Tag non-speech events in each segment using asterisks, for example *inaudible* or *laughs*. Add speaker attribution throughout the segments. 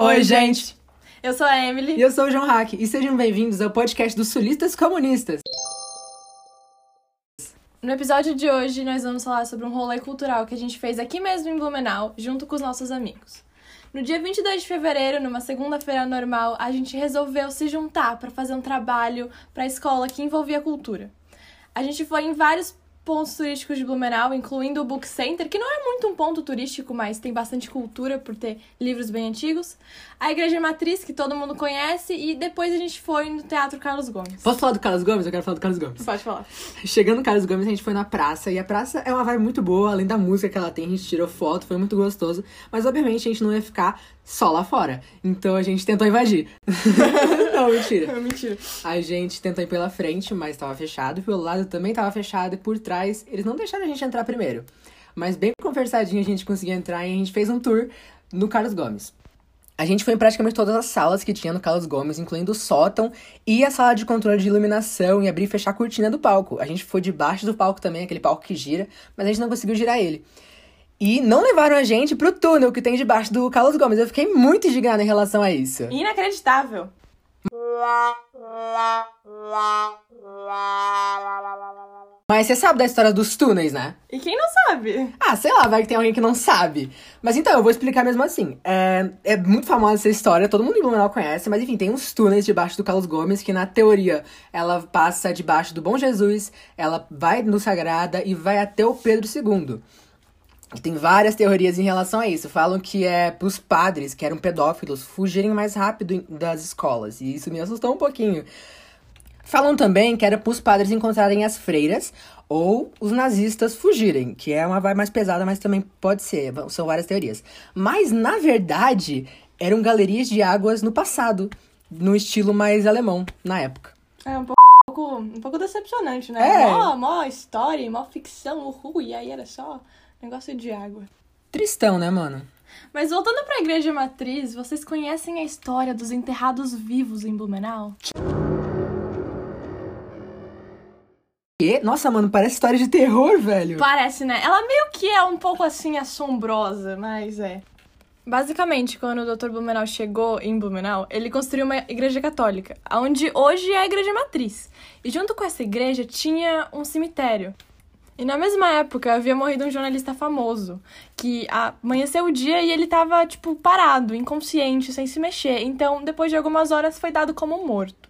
Speaker 1: Oi, gente!
Speaker 2: Eu sou a Emily.
Speaker 1: E eu sou o João Hack. E sejam bem-vindos ao podcast dos Sulistas Comunistas.
Speaker 2: No episódio de hoje, nós vamos falar sobre um rolê cultural que a gente fez aqui mesmo em Blumenau, junto com os nossos amigos. No dia 22 de fevereiro, numa segunda-feira normal, a gente resolveu se juntar para fazer um trabalho para a escola que envolvia cultura. A gente foi em vários pontos turísticos de Blumenau, incluindo o Book Center, que não é muito um ponto turístico, mas tem bastante cultura por ter livros bem antigos. A Igreja Matriz, que todo mundo conhece, e depois a gente foi no Teatro Carlos Gomes.
Speaker 1: Posso falar do Carlos Gomes? Eu quero falar do Carlos Gomes.
Speaker 2: Pode falar.
Speaker 1: Chegando no Carlos Gomes, a gente foi na praça, e a praça é uma vibe muito boa, além da música que ela tem, a gente tirou foto, foi muito gostoso. Mas obviamente a gente não ia ficar só lá fora. Então a gente tentou invadir. *laughs* não, *laughs* mentira.
Speaker 2: mentira.
Speaker 1: A gente tentou ir pela frente, mas estava fechado. Pelo lado também estava fechado. E por trás, eles não deixaram a gente entrar primeiro. Mas bem conversadinho a gente conseguiu entrar e a gente fez um tour no Carlos Gomes. A gente foi em praticamente todas as salas que tinha no Carlos Gomes, incluindo o sótão e a sala de controle de iluminação e abrir e fechar a cortina do palco. A gente foi debaixo do palco também, aquele palco que gira, mas a gente não conseguiu girar ele. E não levaram a gente pro túnel que tem debaixo do Carlos Gomes. Eu fiquei muito indignada em relação a isso.
Speaker 2: Inacreditável.
Speaker 1: Mas você sabe da história dos túneis, né?
Speaker 2: E quem não sabe?
Speaker 1: Ah, sei lá, vai que tem alguém que não sabe. Mas então, eu vou explicar mesmo assim. É, é muito famosa essa história, todo mundo em Blumenau conhece, mas enfim, tem uns túneis debaixo do Carlos Gomes que, na teoria, ela passa debaixo do Bom Jesus, ela vai no Sagrada e vai até o Pedro II. E tem várias teorias em relação a isso. Falam que é pros padres, que eram pedófilos, fugirem mais rápido das escolas. E isso me assustou um pouquinho. Falam também que era pros padres encontrarem as freiras ou os nazistas fugirem, que é uma vibe mais pesada, mas também pode ser. São várias teorias. Mas, na verdade, eram galerias de águas no passado, no estilo mais alemão, na época.
Speaker 2: É um pouco, um pouco decepcionante, né?
Speaker 1: É.
Speaker 2: Mó, mó história, mó ficção, uhul, e aí era só negócio de água.
Speaker 1: Tristão, né, mano?
Speaker 2: Mas voltando pra Igreja Matriz, vocês conhecem a história dos enterrados vivos em Blumenau?
Speaker 1: E, nossa, mano, parece história de terror, velho.
Speaker 2: Parece, né? Ela meio que é um pouco assim assombrosa, mas é. Basicamente, quando o Dr. Blumenau chegou em Blumenau, ele construiu uma igreja católica, onde hoje é a igreja matriz. E junto com essa igreja tinha um cemitério. E na mesma época havia morrido um jornalista famoso, que amanheceu o dia e ele tava, tipo, parado, inconsciente, sem se mexer. Então, depois de algumas horas, foi dado como morto.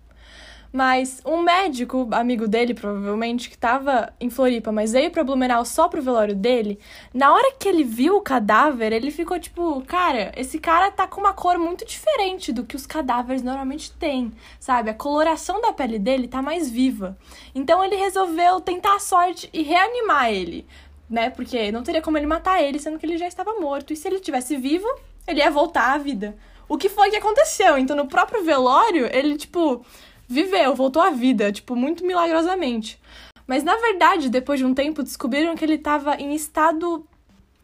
Speaker 2: Mas um médico, amigo dele, provavelmente, que tava em Floripa, mas veio pra Blumenau só pro velório dele, na hora que ele viu o cadáver, ele ficou tipo, cara, esse cara tá com uma cor muito diferente do que os cadáveres normalmente têm, sabe? A coloração da pele dele tá mais viva. Então ele resolveu tentar a sorte e reanimar ele, né? Porque não teria como ele matar ele, sendo que ele já estava morto. E se ele tivesse vivo, ele ia voltar à vida. O que foi que aconteceu? Então, no próprio velório, ele, tipo, viveu, voltou à vida, tipo, muito milagrosamente. Mas na verdade, depois de um tempo, descobriram que ele estava em estado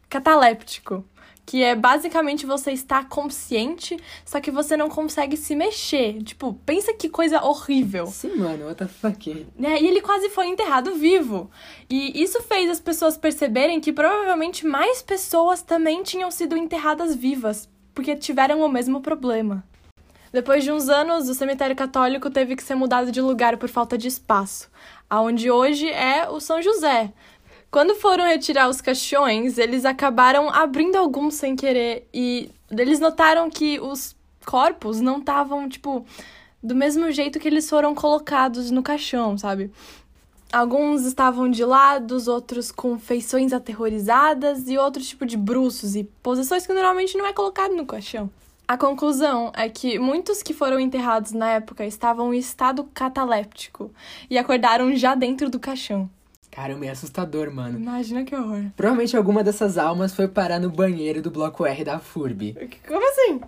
Speaker 2: cataléptico. Que é basicamente você estar consciente, só que você não consegue se mexer. Tipo, pensa que coisa horrível.
Speaker 1: Sim, mano, what the fuck?
Speaker 2: Né? E ele quase foi enterrado vivo. E isso fez as pessoas perceberem que provavelmente mais pessoas também tinham sido enterradas vivas, porque tiveram o mesmo problema. Depois de uns anos, o cemitério católico teve que ser mudado de lugar por falta de espaço, aonde hoje é o São José. Quando foram retirar os caixões, eles acabaram abrindo alguns sem querer e eles notaram que os corpos não estavam, tipo, do mesmo jeito que eles foram colocados no caixão, sabe? Alguns estavam de lados, outros com feições aterrorizadas e outros tipo de bruços e posições que normalmente não é colocado no caixão. A conclusão é que muitos que foram enterrados na época estavam em estado cataléptico e acordaram já dentro do caixão.
Speaker 1: Caramba, é assustador, mano.
Speaker 2: Imagina que horror.
Speaker 1: Provavelmente alguma dessas almas foi parar no banheiro do bloco R da FURB.
Speaker 2: Como assim?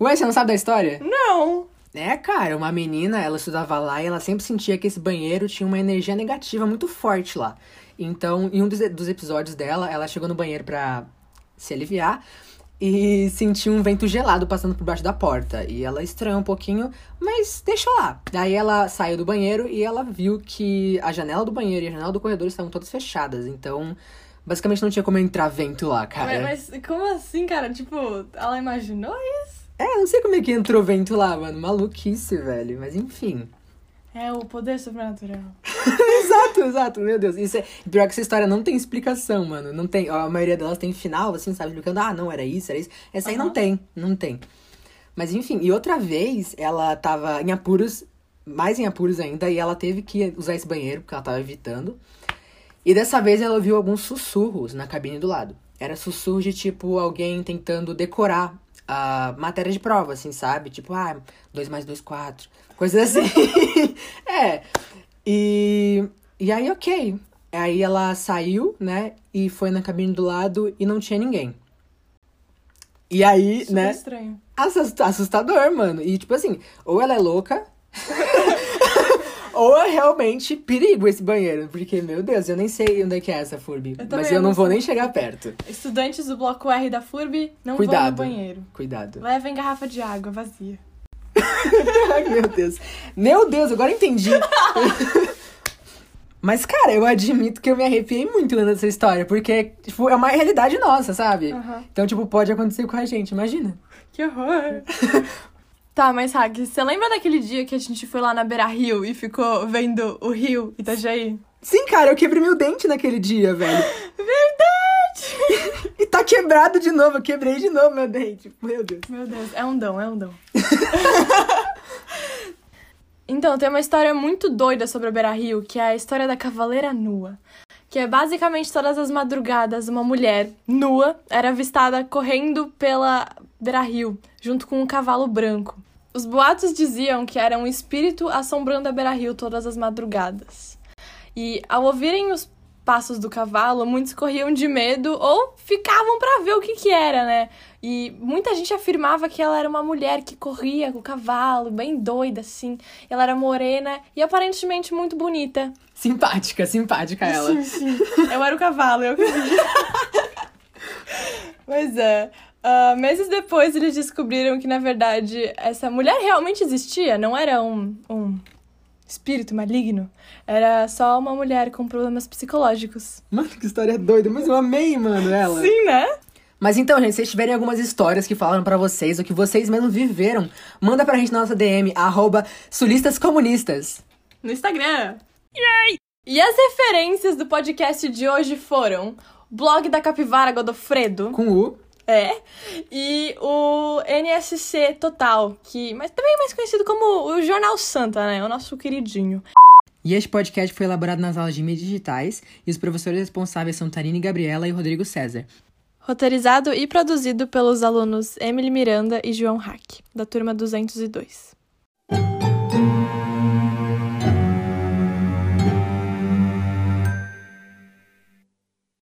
Speaker 1: Ué, você não sabe da história?
Speaker 2: Não!
Speaker 1: É, cara, uma menina, ela estudava lá e ela sempre sentia que esse banheiro tinha uma energia negativa muito forte lá. Então, em um dos, dos episódios dela, ela chegou no banheiro pra se aliviar e sentiu um vento gelado passando por baixo da porta. E ela estranhou um pouquinho, mas deixou lá. Daí ela saiu do banheiro e ela viu que a janela do banheiro e a janela do corredor estavam todas fechadas. Então, basicamente não tinha como entrar vento lá, cara.
Speaker 2: Mas, mas como assim, cara? Tipo, ela imaginou isso?
Speaker 1: É, não sei como é que entrou vento lá, mano. Maluquice, velho. Mas enfim.
Speaker 2: É o poder sobrenatural. *laughs* *laughs*
Speaker 1: exato, exato, meu Deus. Isso é... Pior que essa história não tem explicação, mano. Não tem. A maioria delas tem final, assim, sabe? Explicando, ah, não, era isso, era isso. Essa aí não tem, não tem. Mas enfim, e outra vez ela tava em apuros, mais em apuros ainda, e ela teve que usar esse banheiro, porque ela tava evitando. E dessa vez ela ouviu alguns sussurros na cabine do lado. Era sussurro de tipo alguém tentando decorar a matéria de prova, assim, sabe? Tipo, ah, 2 mais 2, 4. Coisas assim. *laughs* é. E, e aí, ok. Aí ela saiu, né? E foi na cabine do lado e não tinha ninguém. E aí,
Speaker 2: Super
Speaker 1: né?
Speaker 2: estranho.
Speaker 1: Assust- assustador, mano. E tipo assim, ou ela é louca. *laughs* ou é realmente perigo esse banheiro. Porque, meu Deus, eu nem sei onde é que é essa Furby.
Speaker 2: Eu
Speaker 1: mas eu não vou nem chegar perto.
Speaker 2: Estudantes do bloco R da FURB não
Speaker 1: Cuidado.
Speaker 2: vão no banheiro.
Speaker 1: Cuidado.
Speaker 2: Levem garrafa de água vazia. *laughs* *laughs*
Speaker 1: Ai, meu Deus. Meu Deus, agora entendi. *laughs* Mas, cara, eu admito que eu me arrepiei muito lendo essa história, porque, tipo, é uma realidade nossa, sabe?
Speaker 2: Aham.
Speaker 1: Então, tipo, pode acontecer com a gente, imagina.
Speaker 2: Que horror! *laughs* tá, mas Hag, você lembra daquele dia que a gente foi lá na Beira Rio e ficou vendo o rio Itajaí?
Speaker 1: Sim, cara, eu quebrei meu dente naquele dia, velho.
Speaker 2: Verdade!
Speaker 1: E tá quebrado de novo, eu quebrei de novo meu dente. Meu Deus.
Speaker 2: Meu Deus, é um dom, é um dom. Então, tem uma história muito doida sobre a Beira Rio, que é a história da Cavaleira Nua. Que é basicamente todas as madrugadas uma mulher nua era avistada correndo pela Beira Rio, junto com um cavalo branco. Os boatos diziam que era um espírito assombrando a Beira Rio todas as madrugadas. E ao ouvirem os passos do cavalo, muitos corriam de medo ou ficavam pra ver o que que era, né? E muita gente afirmava que ela era uma mulher que corria com o cavalo, bem doida assim. Ela era morena e aparentemente muito bonita.
Speaker 1: Simpática, simpática *laughs* ela.
Speaker 2: Sim, sim. Eu era o cavalo, eu que vi. *laughs* Pois é. Ah, meses depois, eles descobriram que, na verdade, essa mulher realmente existia. Não era um, um espírito maligno. Era só uma mulher com problemas psicológicos.
Speaker 1: Mano, que história doida. Mas eu amei, mano, ela.
Speaker 2: Sim, né?
Speaker 1: Mas então, gente, se vocês tiverem algumas histórias que falaram pra vocês, ou que vocês mesmos viveram, manda pra gente na nossa DM, arroba sulistascomunistas.
Speaker 2: No Instagram. Yay! E as referências do podcast de hoje foram o blog da Capivara Godofredo.
Speaker 1: Com U. *laughs*
Speaker 2: É. E o NSC Total, que mas também é mais conhecido como o Jornal Santa, né? O nosso queridinho.
Speaker 1: E este podcast foi elaborado nas aulas de mídias digitais, e os professores responsáveis são Tarine Gabriela e Rodrigo César.
Speaker 2: Roteirizado e produzido pelos alunos Emily Miranda e João Hack, da turma 202.